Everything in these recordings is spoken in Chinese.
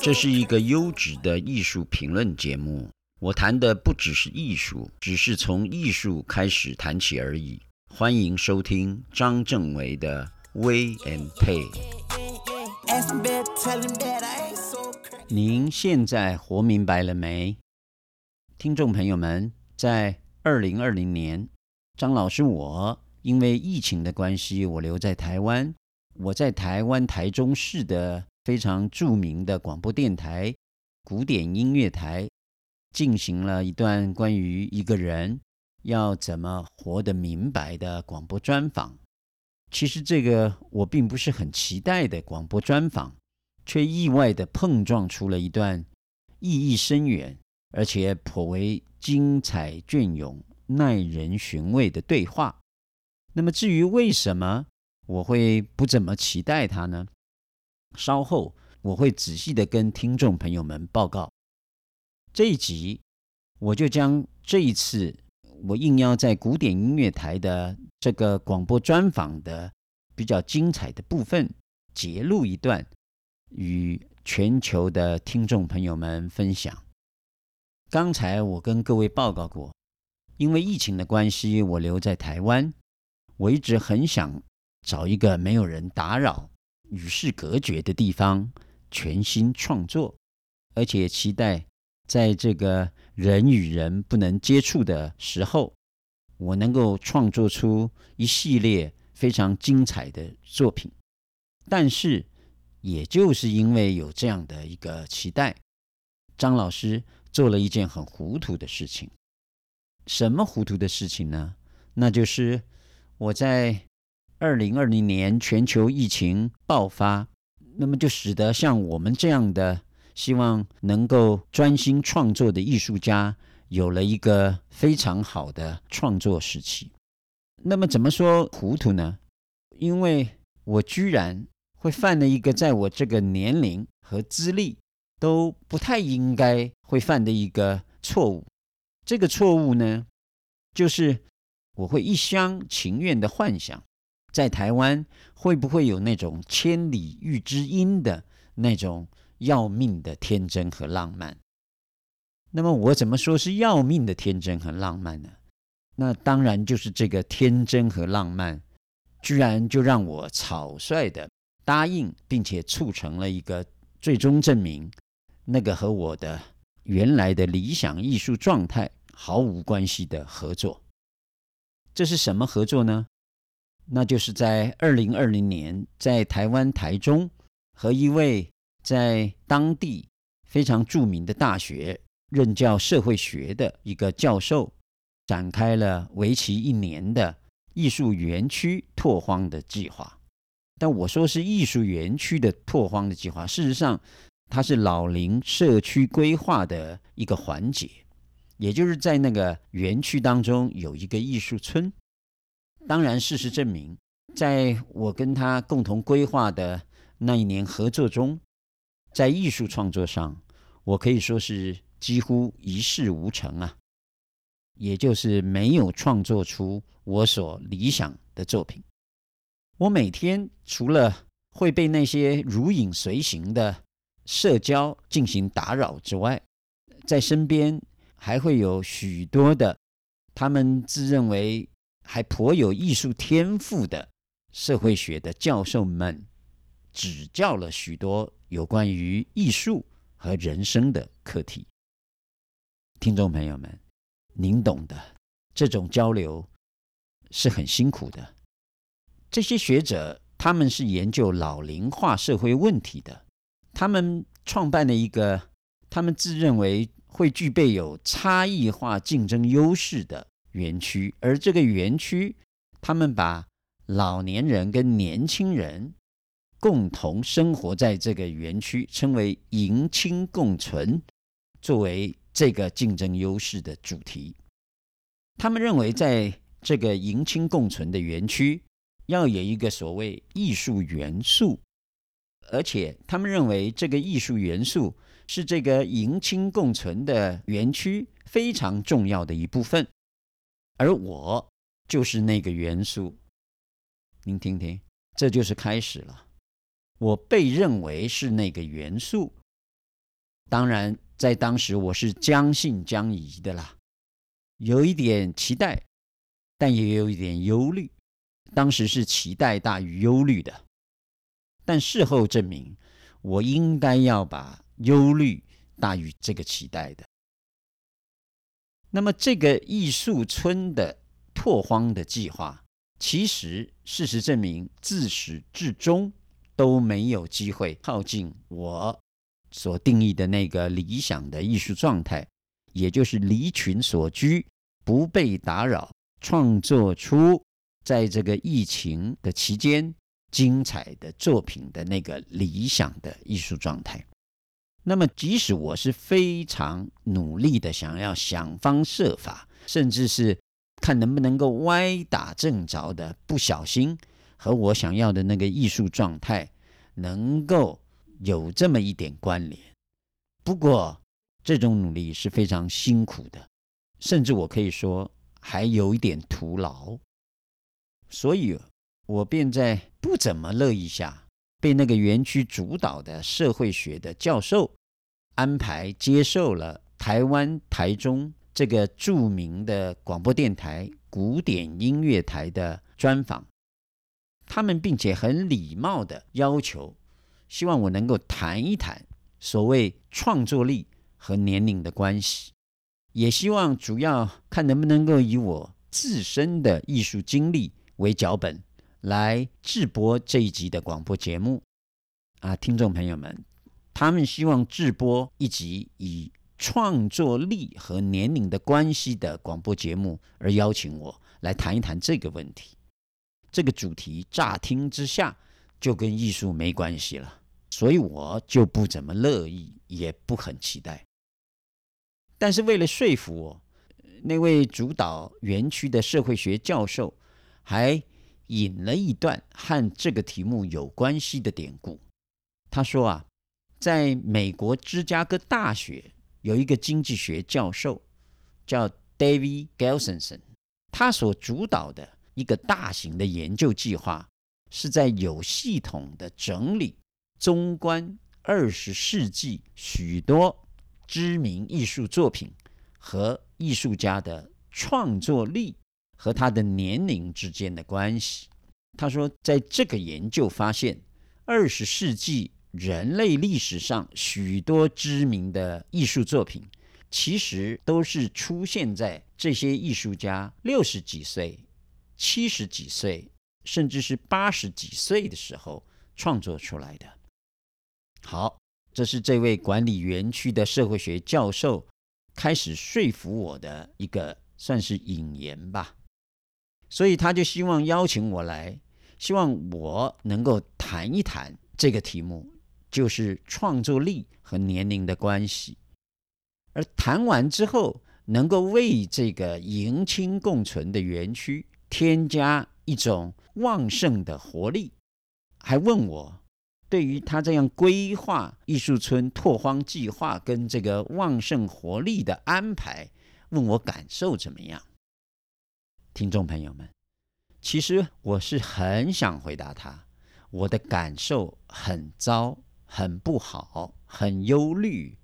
这是一个优质的艺术评论节目。我谈的不只是艺术，只是从艺术开始谈起而已。欢迎收听张正维的 Wei & Pei。您现在活明白了没？听众朋友们，在二零二零年，张老师我因为疫情的关系，我留在台湾。我在台湾台中市的非常著名的广播电台古典音乐台。进行了一段关于一个人要怎么活得明白的广播专访。其实这个我并不是很期待的广播专访，却意外地碰撞出了一段意义深远而且颇为精彩隽永、耐人寻味的对话。那么至于为什么我会不怎么期待它呢？稍后我会仔细地跟听众朋友们报告。这一集，我就将这一次我应邀在古典音乐台的这个广播专访的比较精彩的部分截录一段，与全球的听众朋友们分享。刚才我跟各位报告过，因为疫情的关系，我留在台湾，我一直很想找一个没有人打扰、与世隔绝的地方，全心创作，而且期待。在这个人与人不能接触的时候，我能够创作出一系列非常精彩的作品。但是，也就是因为有这样的一个期待，张老师做了一件很糊涂的事情。什么糊涂的事情呢？那就是我在二零二零年全球疫情爆发，那么就使得像我们这样的。希望能够专心创作的艺术家有了一个非常好的创作时期。那么怎么说糊涂呢？因为我居然会犯了一个在我这个年龄和资历都不太应该会犯的一个错误。这个错误呢，就是我会一厢情愿的幻想，在台湾会不会有那种千里遇知音的那种。要命的天真和浪漫。那么我怎么说是要命的天真和浪漫呢？那当然就是这个天真和浪漫，居然就让我草率地答应，并且促成了一个最终证明那个和我的原来的理想艺术状态毫无关系的合作。这是什么合作呢？那就是在二零二零年，在台湾台中和一位。在当地非常著名的大学任教社会学的一个教授，展开了为期一年的艺术园区拓荒的计划。但我说是艺术园区的拓荒的计划，事实上它是老龄社区规划的一个环节，也就是在那个园区当中有一个艺术村。当然，事实证明，在我跟他共同规划的那一年合作中。在艺术创作上，我可以说是几乎一事无成啊，也就是没有创作出我所理想的作品。我每天除了会被那些如影随形的社交进行打扰之外，在身边还会有许多的他们自认为还颇有艺术天赋的社会学的教授们指教了许多。有关于艺术和人生的课题，听众朋友们，您懂的，这种交流是很辛苦的。这些学者他们是研究老龄化社会问题的，他们创办了一个他们自认为会具备有差异化竞争优势的园区，而这个园区，他们把老年人跟年轻人。共同生活在这个园区，称为“迎青共存”，作为这个竞争优势的主题。他们认为，在这个“迎青共存”的园区，要有一个所谓艺术元素，而且他们认为这个艺术元素是这个“迎青共存”的园区非常重要的一部分。而我就是那个元素。您听听。这就是开始了。我被认为是那个元素，当然在当时我是将信将疑的啦，有一点期待，但也有一点忧虑。当时是期待大于忧虑的，但事后证明，我应该要把忧虑大于这个期待的。那么，这个艺术村的拓荒的计划，其实事实证明，自始至终都没有机会靠近我所定义的那个理想的艺术状态，也就是离群所居、不被打扰，创作出在这个疫情的期间精彩的作品的那个理想的艺术状态。那么，即使我是非常努力的想要想方设法，甚至是看能不能够歪打正着的，不小心和我想要的那个艺术状态能够有这么一点关联。不过，这种努力是非常辛苦的，甚至我可以说还有一点徒劳。所以，我便在不怎么乐意下。被那个园区主导的社会学的教授安排接受了台湾台中这个著名的广播电台古典音乐台的专访，他们并且很礼貌的要求，希望我能够谈一谈所谓创作力和年龄的关系，也希望主要看能不能够以我自身的艺术经历为脚本。来制播这一集的广播节目啊，听众朋友们，他们希望制播一集以创作力和年龄的关系的广播节目，而邀请我来谈一谈这个问题。这个主题乍听之下就跟艺术没关系了，所以我就不怎么乐意，也不很期待。但是为了说服我，那位主导园区的社会学教授还。引了一段和这个题目有关系的典故。他说啊，在美国芝加哥大学有一个经济学教授叫 David Gelsenson，他所主导的一个大型的研究计划，是在有系统的整理、综观二十世纪许多知名艺术作品和艺术家的创作力。和他的年龄之间的关系。他说，在这个研究发现，二十世纪人类历史上许多知名的艺术作品，其实都是出现在这些艺术家六十几岁、七十几岁，甚至是八十几岁的时候创作出来的。好，这是这位管理园区的社会学教授开始说服我的一个算是引言吧。所以他就希望邀请我来，希望我能够谈一谈这个题目，就是创作力和年龄的关系。而谈完之后，能够为这个迎亲共存的园区添加一种旺盛的活力，还问我对于他这样规划艺术村拓荒计划跟这个旺盛活力的安排，问我感受怎么样。听众朋友们，其实我是很想回答他，我的感受很糟，很不好，很忧虑。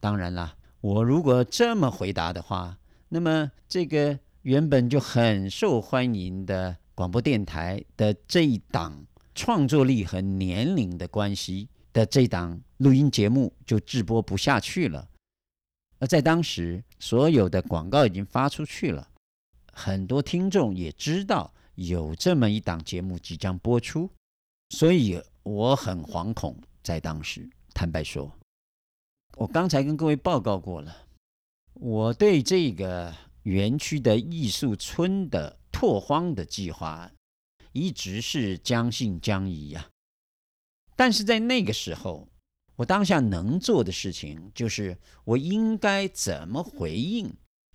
当然了，我如果这么回答的话，那么这个原本就很受欢迎的广播电台的这一档创作力和年龄的关系的这档录音节目就直播不下去了。而在当时，所有的广告已经发出去了。很多听众也知道有这么一档节目即将播出，所以我很惶恐。在当时，坦白说，我刚才跟各位报告过了，我对这个园区的艺术村的拓荒的计划一直是将信将疑呀。但是在那个时候，我当下能做的事情就是，我应该怎么回应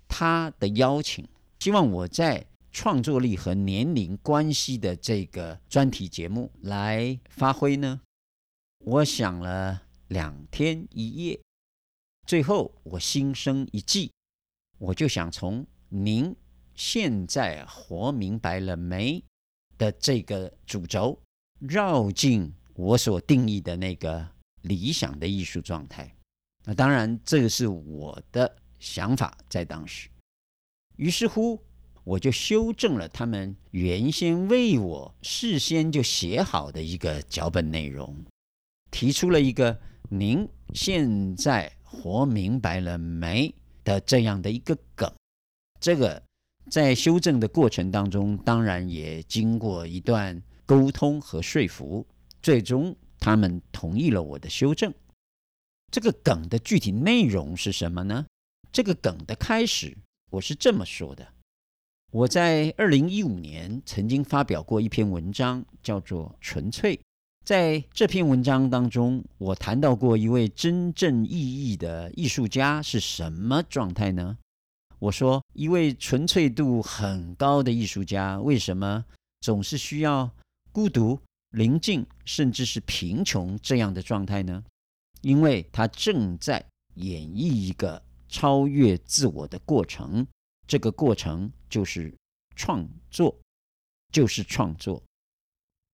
他的邀请。希望我在创作力和年龄关系的这个专题节目来发挥呢？我想了两天一夜，最后我心生一计，我就想从“您现在活明白了没”的这个主轴，绕进我所定义的那个理想的艺术状态。那当然，这个是我的想法，在当时。于是乎，我就修正了他们原先为我事先就写好的一个脚本内容，提出了一个“您现在活明白了没”的这样的一个梗。这个在修正的过程当中，当然也经过一段沟通和说服，最终他们同意了我的修正。这个梗的具体内容是什么呢？这个梗的开始，我是这么说的：我在二零一五年曾经发表过一篇文章，叫做《纯粹》。在这篇文章当中，我谈到过一位真正意义的艺术家是什么状态呢？我说，一位纯粹度很高的艺术家，为什么总是需要孤独、宁静，甚至是贫穷这样的状态呢？因为他正在演绎一个超越自我的过程，这个过程就是创作，就是创作。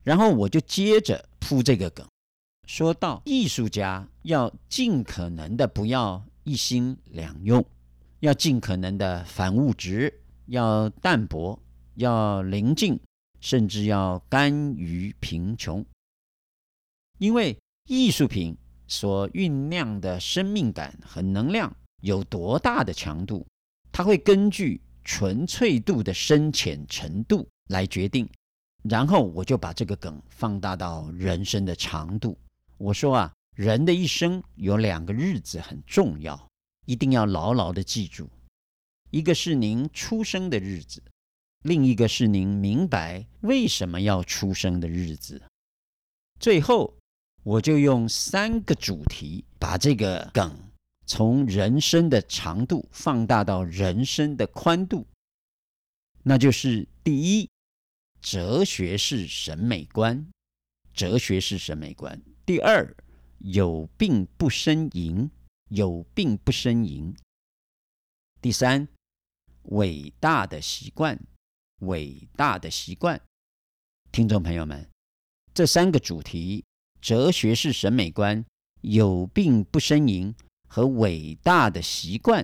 然后我就接着铺这个梗，说到艺术家要尽可能的不要一心两用。要尽可能的反物质，要淡泊，要宁静，甚至要甘于贫穷。因为艺术品所酝酿的生命感和能量有多大的强度，它会根据纯粹度的深浅程度来决定。然后我就把这个梗放大到人生的长度。我说啊，人的一生有两个日子很重要。一定要牢牢地记住，一个是您出生的日子，另一个是您明白为什么要出生的日子。最后，我就用三个主题把这个梗从人生的长度放大到人生的宽度，那就是第一，哲学是审美观，哲学是审美观；第二，有病不呻吟。有病不呻吟。第三，伟大的习惯，伟大的习惯。听众朋友们，这三个主题：哲学是审美观、有病不呻吟和伟大的习惯。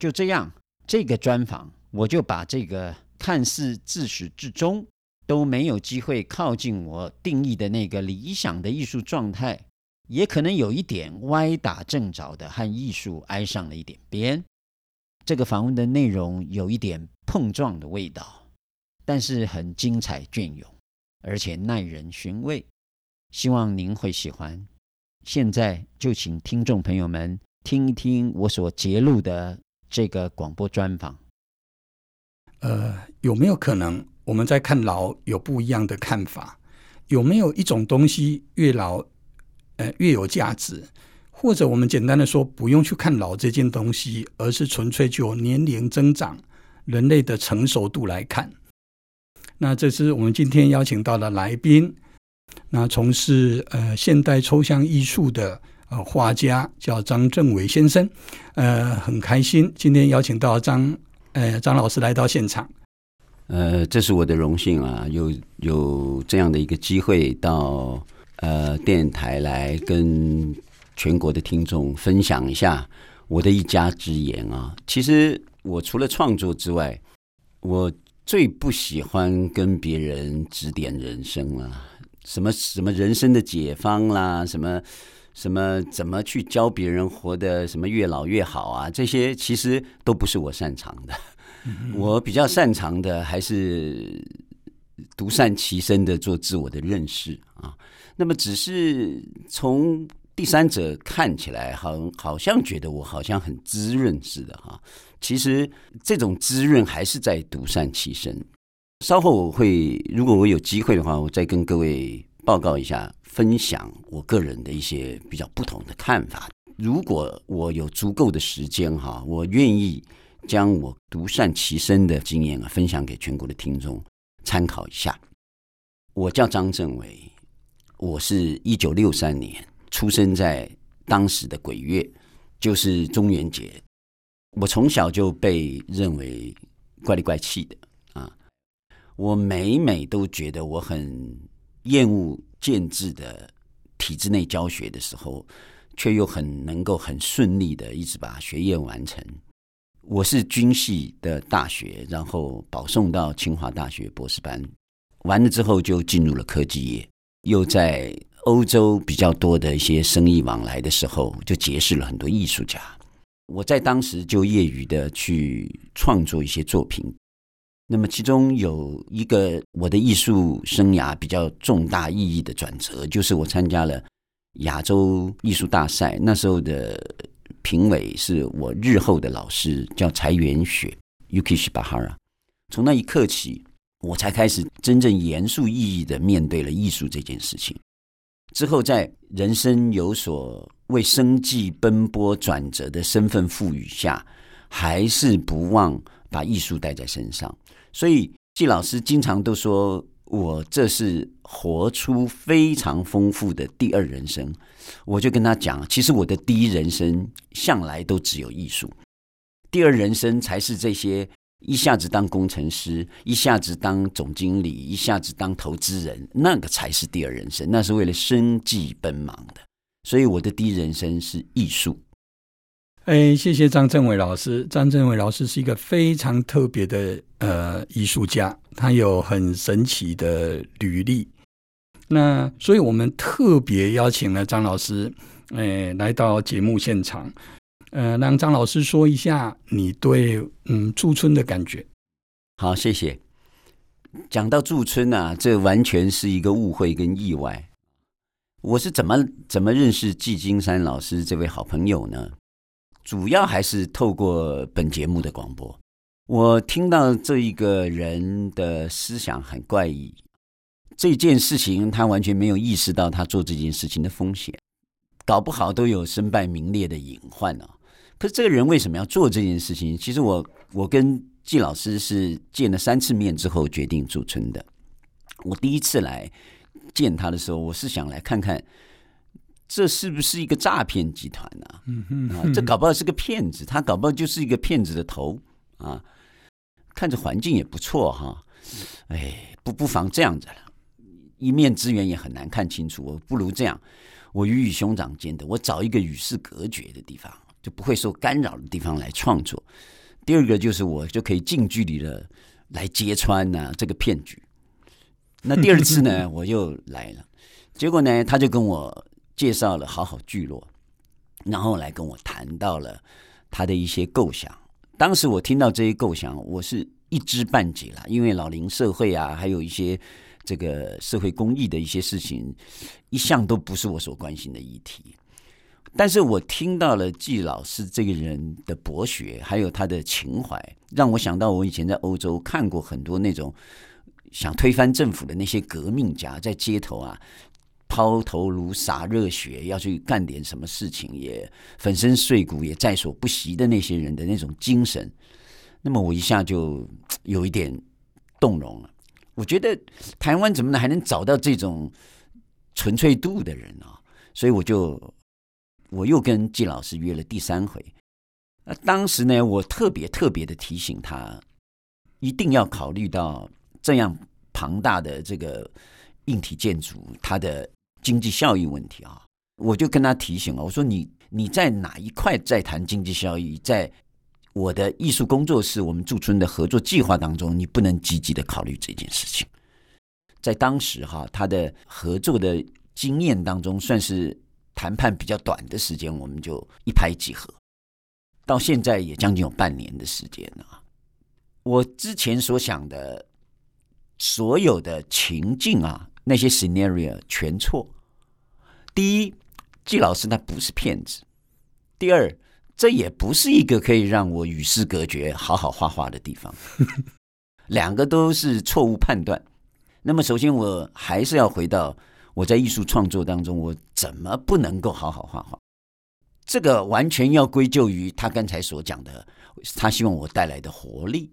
就这样，这个专访我就把这个看似自始至终都没有机会靠近我定义的那个理想的艺术状态。也可能有一点歪打正着的和艺术挨上了一点边。这个访问的内容有一点碰撞的味道，但是很精彩隽永，而且耐人寻味。希望您会喜欢。现在就请听众朋友们听一听我所揭露的这个广播专访。呃，有没有可能我们在看老有不一样的看法？有没有一种东西越老，呃，越有价值，或者我们简单的说，不用去看老这件东西，而是纯粹就年龄增长、人类的成熟度来看。那这是我们今天邀请到的来宾，那从事呃现代抽象艺术的呃画家叫张正伟先生，呃，很开心今天邀请到张呃张老师来到现场。呃，这是我的荣幸啊，有有这样的一个机会到。呃，电台来跟全国的听众分享一下我的一家之言啊。其实我除了创作之外，我最不喜欢跟别人指点人生了，什么什么人生的解方啦，什么什么怎么去教别人活得什么越老越好啊，这些其实都不是我擅长的。我比较擅长的还是独善其身的做自我的认识啊。那么，只是从第三者看起来，好，好像觉得我好像很滋润似的哈。其实这种滋润还是在独善其身。稍后我会，如果我有机会的话，我再跟各位报告一下，分享我个人的一些比较不同的看法。如果我有足够的时间哈，我愿意将我独善其身的经验啊，分享给全国的听众参考一下。我叫张正伟。我是一九六三年出生在当时的鬼月，就是中元节。我从小就被认为怪里怪气的。我每每都觉得我很厌恶建制的体制内教学的时候，却又很能够很顺利的一直把学业完成。我是军系的大学，然后保送到清华大学博士班，完了之后就进入了科技业，又在欧洲比较多的一些生意往来的时候，就结识了很多艺术家。我在当时就业余的去创作一些作品。那么其中有一个我的艺术生涯比较重大意义的转折，就是我参加了亚洲艺术大赛。那时候的评委是我日后的老师，叫柴元雪 （Yukish Bahara）。从那一刻起，我才开始真正严肃意义的面对了艺术这件事情。之后，在人生有所为生计奔波转折的身份赋予下，还是不忘把艺术带在身上。所以，季老师经常都说我这是活出非常丰富的第二人生。我就跟他讲，其实我的第一人生向来都只有艺术，第二人生才是这些一下子当工程师，一下子当总经理，一下子当投资人，那个才是第二人生，那是为了生计奔忙的。所以，我的第一人生是艺术。哎，谢谢张政伟老师。张政伟老师是一个非常特别的呃艺术家，他有很神奇的履历。那所以我们特别邀请了张老师，哎，来到节目现场，呃，让张老师说一下你对嗯驻村的感觉。好，谢谢。讲到驻村啊，这完全是一个误会跟意外。我是怎么怎么认识季金山老师这位好朋友呢？主要还是透过本节目的广播，我听到这一个人的思想很怪异，这件事情他完全没有意识到他做这件事情的风险，搞不好都有身败名裂的隐患啊。可是这个人为什么要做这件事情？其实我我跟季老师是见了三次面之后决定驻村的。我第一次来见他的时候，我是想来看看。这是不是一个诈骗集团呢？啊，这搞不好是个骗子，他搞不好就是一个骗子的头啊！看着环境也不错哈，哎，不不妨这样子了，一面之缘也很难看清楚，我不如这样，我鱼与熊掌兼得，我找一个与世隔绝的地方，就不会受干扰的地方来创作。第二个就是我就可以近距离的来揭穿呢、啊、这个骗局。那第二次呢，我又来了，结果呢，他就跟我。介绍了好好聚落，然后来跟我谈到了他的一些构想。当时我听到这些构想，我是一知半解了，因为老龄社会啊，还有一些这个社会公益的一些事情，一向都不是我所关心的议题。但是我听到了季老师这个人的博学，还有他的情怀，让我想到我以前在欧洲看过很多那种想推翻政府的那些革命家，在街头啊。抛头颅洒热血，要去干点什么事情，也粉身碎骨也在所不惜的那些人的那种精神，那么我一下就有一点动容了。我觉得台湾怎么能还能找到这种纯粹度的人啊？所以我就我又跟季老师约了第三回。那当时呢，我特别特别的提醒他，一定要考虑到这样庞大的这个硬体建筑，它的。经济效益问题啊，我就跟他提醒了，我说你你在哪一块在谈经济效益，在我的艺术工作室，我们驻村的合作计划当中，你不能积极的考虑这件事情。在当时哈，他的合作的经验当中，算是谈判比较短的时间，我们就一拍即合。到现在也将近有半年的时间了。我之前所想的所有的情境啊。那些 scenario 全错。第一，季老师他不是骗子；第二，这也不是一个可以让我与世隔绝、好好画画的地方。两个都是错误判断。那么，首先我还是要回到我在艺术创作当中，我怎么不能够好好画画？这个完全要归咎于他刚才所讲的，他希望我带来的活力。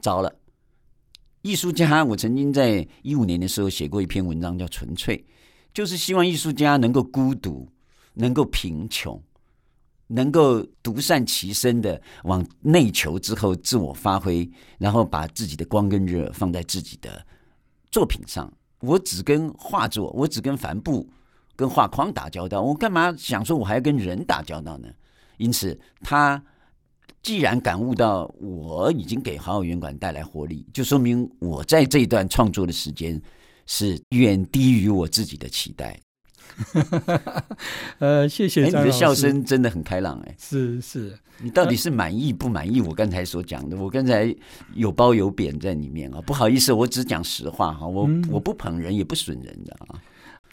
糟了。艺术家，我曾经在一五年的时候写过一篇文章，叫《纯粹》，就是希望艺术家能够孤独，能够贫穷，能够独善其身的往内求之后自我发挥，然后把自己的光跟热放在自己的作品上。我只跟画作，我只跟帆布、跟画框打交道，我干嘛想说我还要跟人打交道呢？因此，他既然感悟到我已经给好好园馆带来活力，就说明我在这一段创作的时间是远低于我自己的期待。呃，谢谢。你的笑声真的很开朗，哎，是是。你到底是满意不满意？我刚才所讲的，我刚才有褒有贬在里面啊。不好意思，我只讲实话哈，我我不捧人也不损人的啊。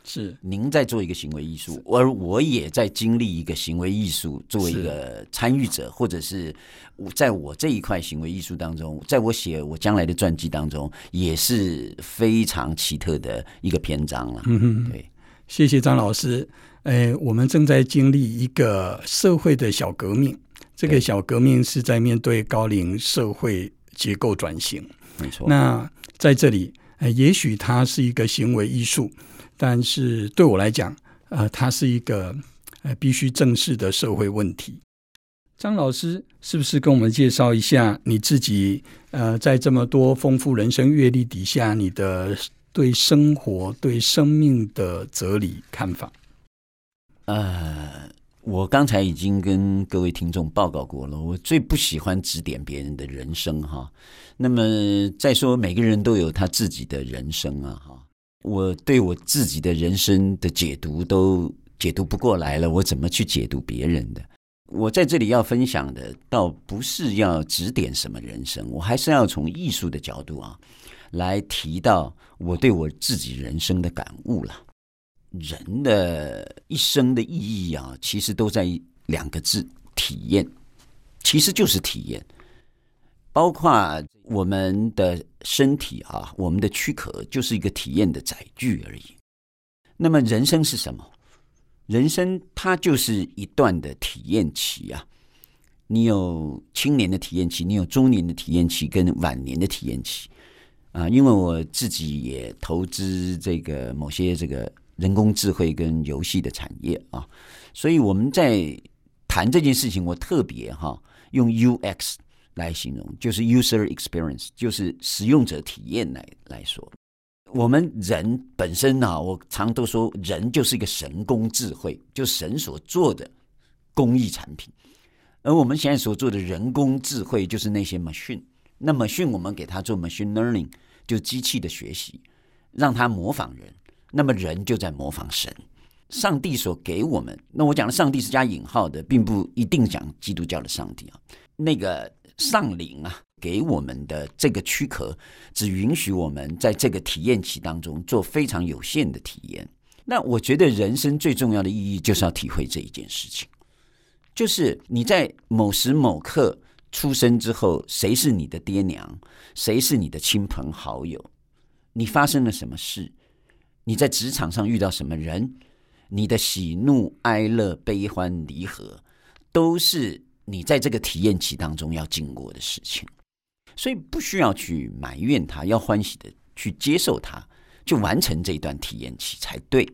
是，您在做一个行为艺术，而我也在经历一个行为艺术，作为一个参与者，或者是我在我这一块行为艺术当中，在我写我将来的传记当中，也是非常奇特的一个篇章了。嗯哼，对。谢谢张老师。哎，我们正在经历一个社会的小革命。这个小革命是在面对高龄社会结构转型。没错。那在这里，也许它是一个行为艺术，但是对我来讲，呃，它是一个呃必须正视的社会问题。张老师，是不是跟我们介绍一下你自己？呃，在这么多丰富人生阅历底下，你的？对生活、对生命的哲理看法。呃，我刚才已经跟各位听众报告过了，我最不喜欢指点别人的人生哈。那么再说，每个人都有他自己的人生啊哈。我对我自己的人生的解读都解读不过来了，我怎么去解读别人的？我在这里要分享的，倒不是要指点什么人生，我还是要从艺术的角度啊。来提到我对我自己人生的感悟了。人的一生的意义啊，其实都在两个字：体验。其实就是体验，包括我们的身体啊，我们的躯壳就是一个体验的载具而已。那么人生是什么？人生它就是一段的体验期啊。你有青年的体验期，你有中年的体验期，跟晚年的体验期。啊，因为我自己也投资这个某些这个人工智慧跟游戏的产业啊，所以我们在谈这件事情，我特别哈用 UX 来形容，就是 user experience，就是使用者体验来来说。我们人本身啊，我常都说，人就是一个神工智慧，就是神所做的工艺产品，而我们现在所做的人工智慧，就是那些 machine。那 machine 我们给它做 machine learning。就机器的学习，让它模仿人，那么人就在模仿神。上帝所给我们，那我讲的上帝是加引号的，并不一定讲基督教的上帝啊。那个上灵啊，给我们的这个躯壳，只允许我们在这个体验期当中做非常有限的体验。那我觉得人生最重要的意义，就是要体会这一件事情，就是你在某时某刻。出生之后，谁是你的爹娘？谁是你的亲朋好友？你发生了什么事？你在职场上遇到什么人？你的喜怒哀乐、悲欢离合，都是你在这个体验期当中要经过的事情。所以不需要去埋怨他，要欢喜的去接受他，就完成这段体验期才对。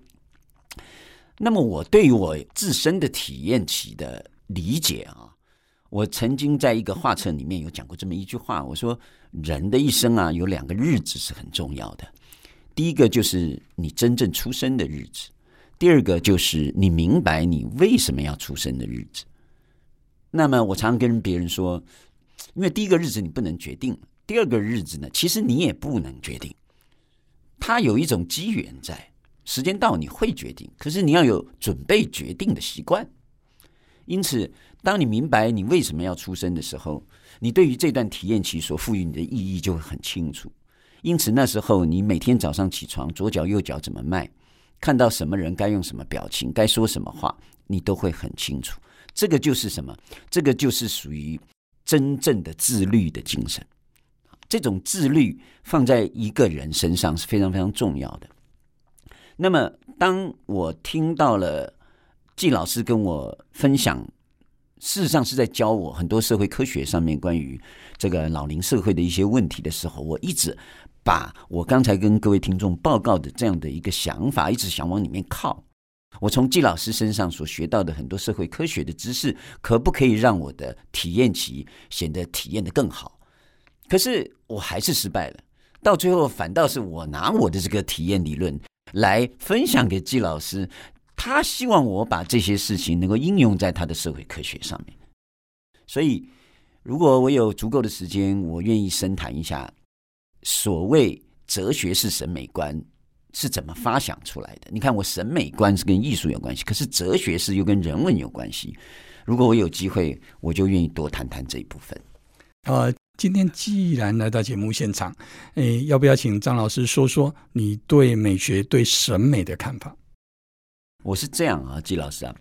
那么，我对于我自身的体验期的理解啊。我曾经在一个画册里面有讲过这么一句话，我说人的一生啊，有两个日子是很重要的。第一个就是你真正出生的日子，第二个就是你明白你为什么要出生的日子。那么我常跟别人说，因为第一个日子你不能决定，第二个日子呢，其实你也不能决定。它有一种机缘在，时间到你会决定，可是你要有准备决定的习惯。因此，当你明白你为什么要出生的时候，你对于这段体验期所赋予你的意义就会很清楚。因此，那时候你每天早上起床，左脚右脚怎么迈，看到什么人该用什么表情，该说什么话，你都会很清楚。这个就是什么？这个就是属于真正的自律的精神。这种自律放在一个人身上是非常非常重要的。那么，当我听到了。季老师跟我分享，事实上是在教我很多社会科学上面关于这个老龄社会的一些问题的时候，我一直把我刚才跟各位听众报告的这样的一个想法，一直想往里面靠。我从季老师身上所学到的很多社会科学的知识，可不可以让我的体验期显得体验的更好？可是我还是失败了，到最后反倒是我拿我的这个体验理论来分享给季老师，他希望我把这些事情能够应用在他的社会科学上面。所以，如果我有足够的时间，我愿意深谈一下所谓哲学式审美观。是怎么发想出来的？你看，我审美观是跟艺术有关系，可是哲学是又跟人文有关系。如果我有机会，我就愿意多谈谈这一部分。呃，今天既然来到节目现场，诶，要不要请张老师说说你对美学、对审美的看法？我是这样啊，季老师啊，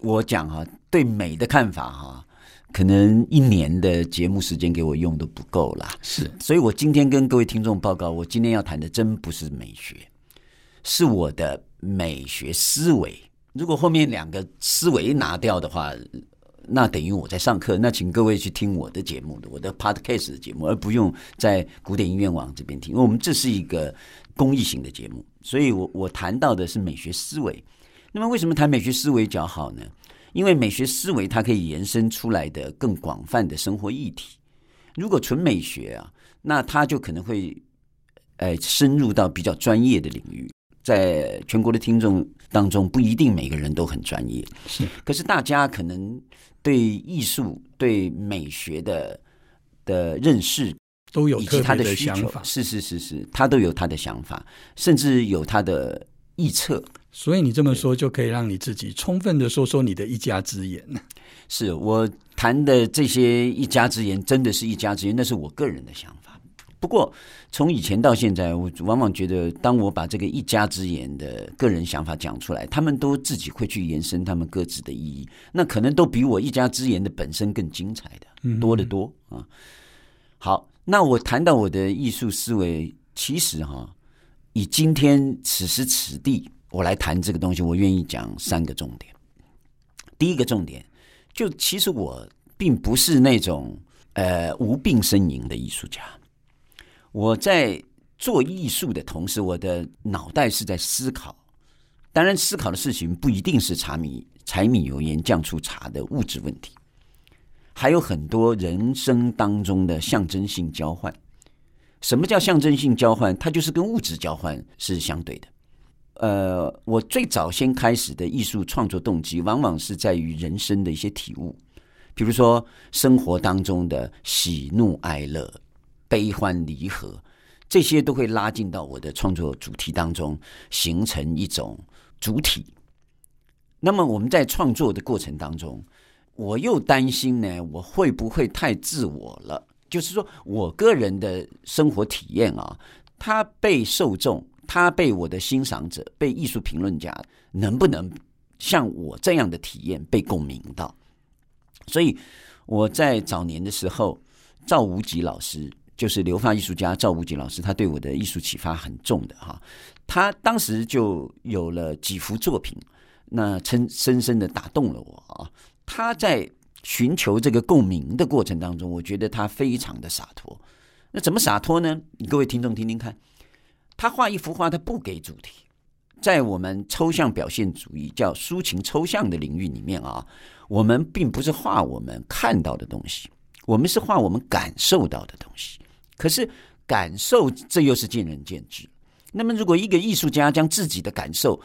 我讲哈、啊，对美的看法哈、啊，可能一年的节目时间给我用都不够啦。是，所以我今天跟各位听众报告，我今天要谈的真不是美学。是我的美学思维。如果后面两个思维拿掉的话，那等于我在上课。那请各位去听我的节目的，我的 podcast 的节目，而不用在古典音乐网这边听，因为我们这是一个公益型的节目。所以我我谈到的是美学思维。那么为什么谈美学思维较好呢？因为美学思维它可以延伸出来的更广泛的生活议题。如果纯美学啊，那它就可能会呃深入到比较专业的领域。在全国的听众当中，不一定每个人都很专业，是。可是大家可能对艺术、对美学的的认识都有以及他的需求想法，是是是是，他都有他的想法，甚至有他的臆测。所以你这么说，就可以让你自己充分的说说你的一家之言。是我谈的这些一家之言，真的是一家之言，那是我个人的想法。不过，从以前到现在，我往往觉得，当我把这个一家之言的个人想法讲出来，他们都自己会去延伸他们各自的意义，那可能都比我一家之言的本身更精彩的多得多啊。好，那我谈到我的艺术思维，其实哈，以今天此时此地我来谈这个东西，我愿意讲三个重点。第一个重点，就其实我并不是那种呃无病呻吟的艺术家。我在做艺术的同时，我的脑袋是在思考。当然，思考的事情不一定是柴米柴米油盐酱醋茶的物质问题，还有很多人生当中的象征性交换。什么叫象征性交换？它就是跟物质交换是相对的。呃，我最早先开始的艺术创作动机，往往是在于人生的一些体悟，比如说生活当中的喜怒哀乐。悲欢离合，这些都会拉进到我的创作主题当中，形成一种主体。那么我们在创作的过程当中，我又担心呢，我会不会太自我了？就是说我个人的生活体验啊，它被受众，它被我的欣赏者，被艺术评论家，能不能像我这样的体验被共鸣到？所以我在早年的时候，赵无极老师。就是留发艺术家赵无极老师，他对我的艺术启发很重的哈。他当时就有了几幅作品，那深深深的打动了我啊。他在寻求这个共鸣的过程当中，我觉得他非常的洒脱。那怎么洒脱呢？各位听众听听看，他画一幅画，他不给主题。在我们抽象表现主义叫抒情抽象的领域里面啊，我们并不是画我们看到的东西，我们是画我们感受到的东西。可是感受，这又是见仁见智。那么，如果一个艺术家将自己的感受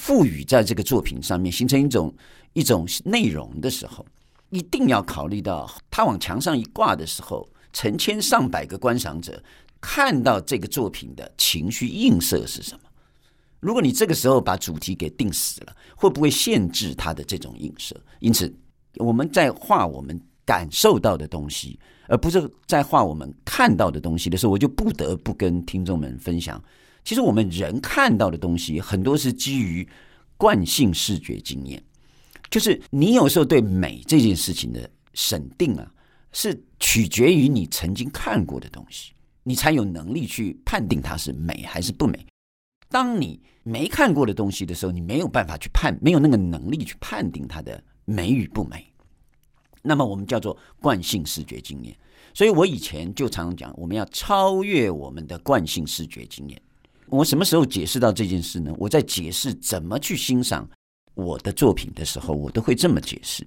赋予在这个作品上面，形成一种一种内容的时候，一定要考虑到他往墙上一挂的时候，成千上百个观赏者看到这个作品的情绪映射是什么。如果你这个时候把主题给定死了，会不会限制他的这种映射？因此，我们在画我们感受到的东西。而不是在画我们看到的东西的时候，我就不得不跟听众们分享。其实我们人看到的东西很多是基于惯性视觉经验，就是你有时候对美这件事情的审定啊，是取决于你曾经看过的东西，你才有能力去判定它是美还是不美。当你没看过的东西的时候，你没有办法去判，没有那个能力去判定它的美与不美。那么我们叫做惯性视觉经验，所以我以前就常常讲，我们要超越我们的惯性视觉经验。我什么时候解释到这件事呢？我在解释怎么去欣赏我的作品的时候，我都会这么解释。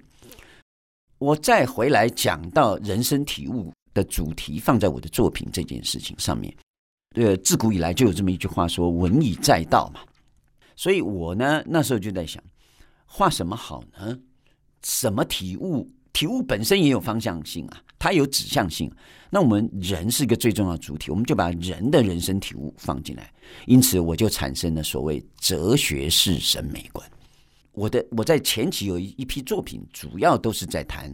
我再回来讲到人生体悟的主题放在我的作品这件事情上面，呃，自古以来就有这么一句话说“文以载道”嘛。所以我呢，那时候就在想，画什么好呢？什么体悟？体悟本身也有方向性啊，它有指向性。那我们人是一个最重要的主体，我们就把人的人生体悟放进来。因此，我就产生了所谓哲学式审美观。我的我在前期有一一批作品，主要都是在谈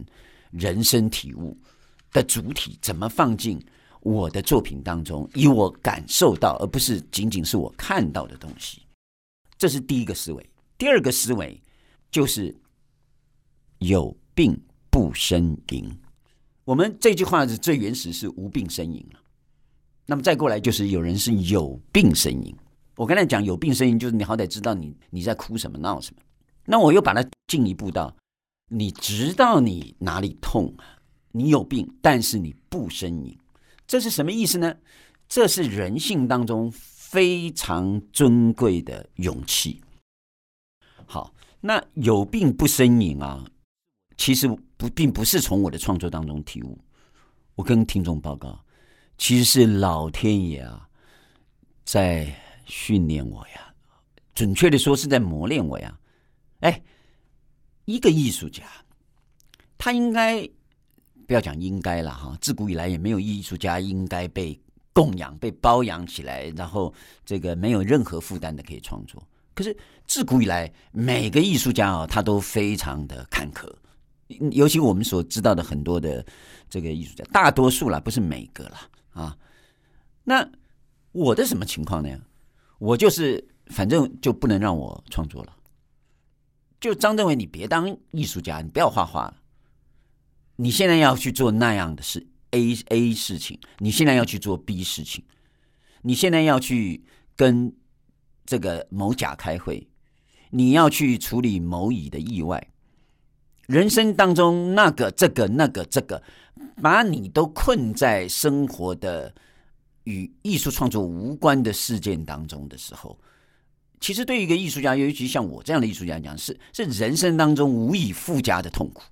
人生体悟的主体怎么放进我的作品当中，以我感受到，而不是仅仅是我看到的东西。这是第一个思维。第二个思维就是有病不呻吟。我们这句话是最原始，是无病呻吟了。那么再过来就是有人是有病呻吟。我刚才讲有病呻吟，就是你好歹知道你你在哭什么闹什么。那我又把它进一步到，你知道你哪里痛啊？你有病，但是你不呻吟，这是什么意思呢？这是人性当中非常尊贵的勇气。好，那有病不呻吟啊，其实不并不是从我的创作当中体悟。我跟听众报告，其实是老天爷啊，在训练我呀，准确的说是在磨练我呀。哎，一个艺术家，他应该不要讲应该了哈。自古以来也没有艺术家应该被供养、被包养起来，然后这个没有任何负担的可以创作。可是自古以来，每个艺术家啊，他都非常的坎坷。尤其我们所知道的很多的这个艺术家，大多数啦，不是每个啦啊。那我的什么情况呢？我就是反正就不能让我创作了。就张政委，你别当艺术家，你不要画画了。你现在要去做那样的事，A A 事情，你现在要去做 B 事情，你现在要去跟这个某甲开会，你要去处理某乙的意外，人生当中那个这个那个这个，把你都困在生活的与艺术创作无关的事件当中的时候。其实，对于一个艺术家，尤其像我这样的艺术家来讲，是是人生当中无以复加的痛苦。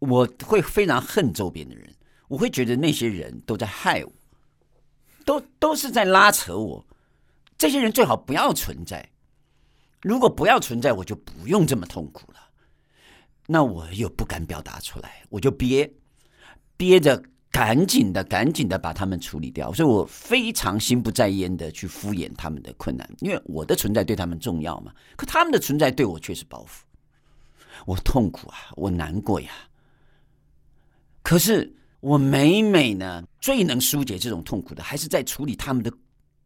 我会非常恨周边的人，我会觉得那些人都在害我，都都是在拉扯我。这些人最好不要存在。如果不要存在，我就不用这么痛苦了。那我又不敢表达出来，我就憋憋着。赶紧的，赶紧的把他们处理掉。所以我非常心不在焉的去敷衍他们的困难，因为我的存在对他们重要嘛。可他们的存在对我却是包袱，我痛苦啊，我难过呀。可是我每每呢，最能疏解这种痛苦的，还是在处理他们的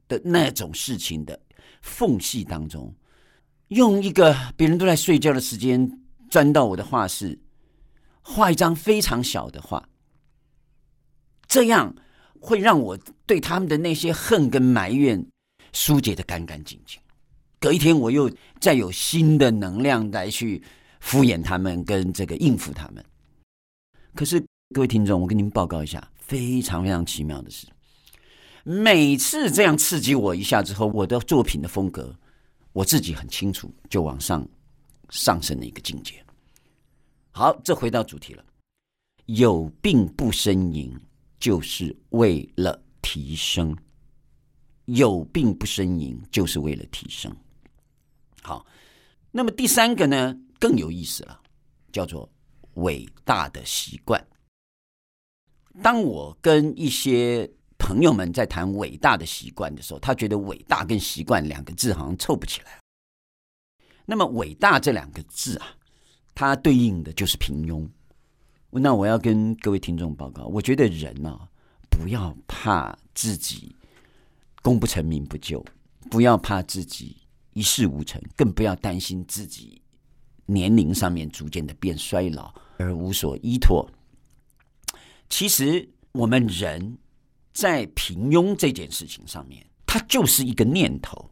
的那种事情的缝隙当中，用一个别人都在睡觉的时间，钻到我的画室，画一张非常小的画。这样会让我对他们的那些恨跟埋怨疏解的干干净净。隔一天，我又再有新的能量来去敷衍他们，跟这个应付他们。可是，各位听众，我跟您报告一下，非常非常奇妙的是，每次这样刺激我一下之后，我的作品的风格，我自己很清楚，就往上上升的一个境界。好，这回到主题了，有病不呻吟。就是为了提升，有病不呻吟，就是为了提升。好，那么第三个呢，更有意思了，叫做伟大的习惯。当我跟一些朋友们在谈伟大的习惯的时候，他觉得伟大跟习惯两个字好像凑不起来。那么伟大这两个字啊，它对应的就是平庸。那我要跟各位听众报告，我觉得人呢、啊，不要怕自己功不成名不就，不要怕自己一事无成，更不要担心自己年龄上面逐渐的变衰老而无所依托。其实我们人在平庸这件事情上面，它就是一个念头。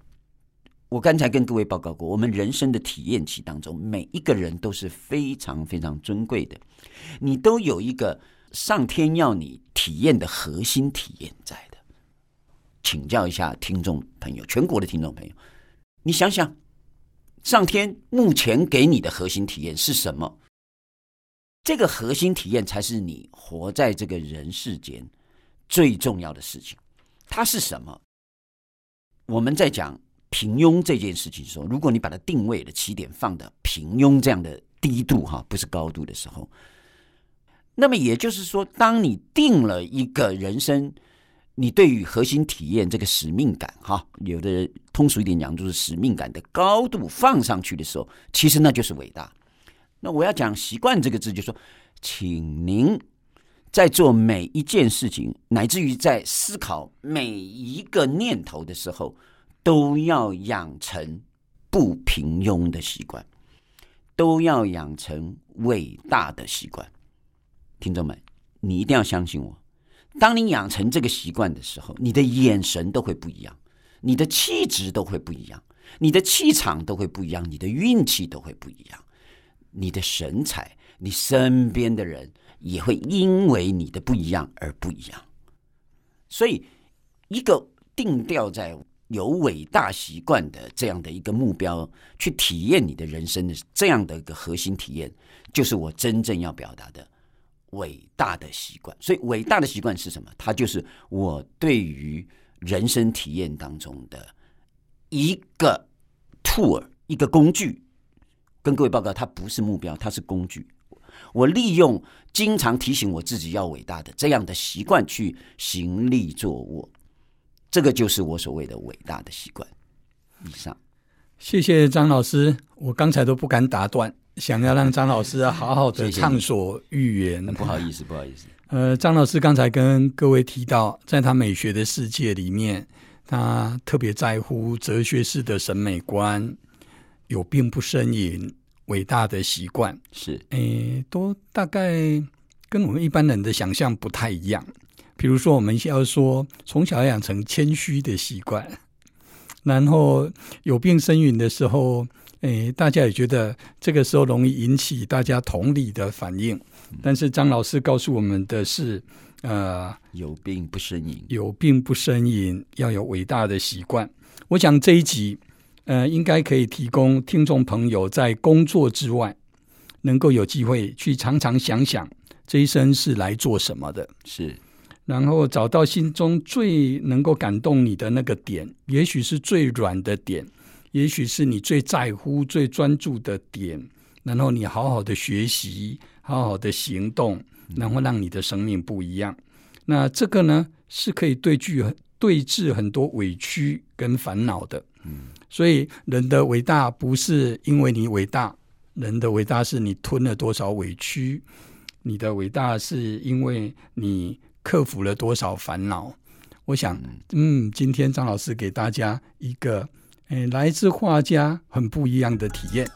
我刚才跟各位报告过，我们人生的体验期当中，每一个人都是非常非常尊贵的，你都有一个上天要你体验的核心体验在的。请教一下听众朋友，全国的听众朋友，你想想，上天目前给你的核心体验是什么？这个核心体验才是你活在这个人世间最重要的事情。它是什么？我们在讲平庸这件事情的时候，如果你把它定位的起点放的平庸这样的低度哈，不是高度的时候，那么也就是说，当你定了一个人生，你对于核心体验这个使命感哈，有的通俗一点讲，就是使命感的高度放上去的时候，其实那就是伟大。那我要讲习惯这个字，就说，请您在做每一件事情，乃至于在思考每一个念头的时候，都要养成不平庸的习惯，都要养成伟大的习惯。听众们，你一定要相信我，当你养成这个习惯的时候，你的眼神都会不一样，你的气质都会不一样，你的气场都会不一样，你的运气都会不一样。你的神采，你身边的人也会因为你的不一样而不一样。所以，一个定调在有伟大习惯的这样的一个目标，去体验你的人生的这样的一个核心体验，就是我真正要表达的伟大的习惯。所以，伟大的习惯是什么？它就是我对于人生体验当中的一个 tool，一个工具。跟各位报告，它不是目标，它是工具。我利用经常提醒我自己要伟大的这样的习惯去行立坐卧，这个就是我所谓的伟大的习惯。以上，谢谢张老师。我刚才都不敢打断，想要让张老师好好的畅所欲言。不好意思，不好意思。呃，张老师刚才跟各位提到，在他美学的世界里面，他特别在乎哲学式的审美观。有病不呻吟，伟大的习惯是，诶，都大概跟我们一般人的想象不太一样。比如说，我们要说从小要养成谦虚的习惯，然后有病呻吟的时候，诶，大家也觉得这个时候容易引起大家同理的反应。但是张老师告诉我们的是，呃，有病不呻吟，有病不呻吟，要有伟大的习惯。我想这一集。呃，应该可以提供听众朋友在工作之外，能够有机会去常常想想这一生是来做什么的，是，然后找到心中最能够感动你的那个点，也许是最软的点，也许是你最在乎、最专注的点，然后你好好的学习，好好的行动，然后让你的生命不一样。那这个呢，是可以对拒对峙很多委屈跟烦恼的。所以，人的伟大不是因为你伟大，人的伟大是你吞了多少委屈，你的伟大是因为你克服了多少烦恼。我想，嗯，今天张老师给大家一个，诶，来自画家很不一样的体验。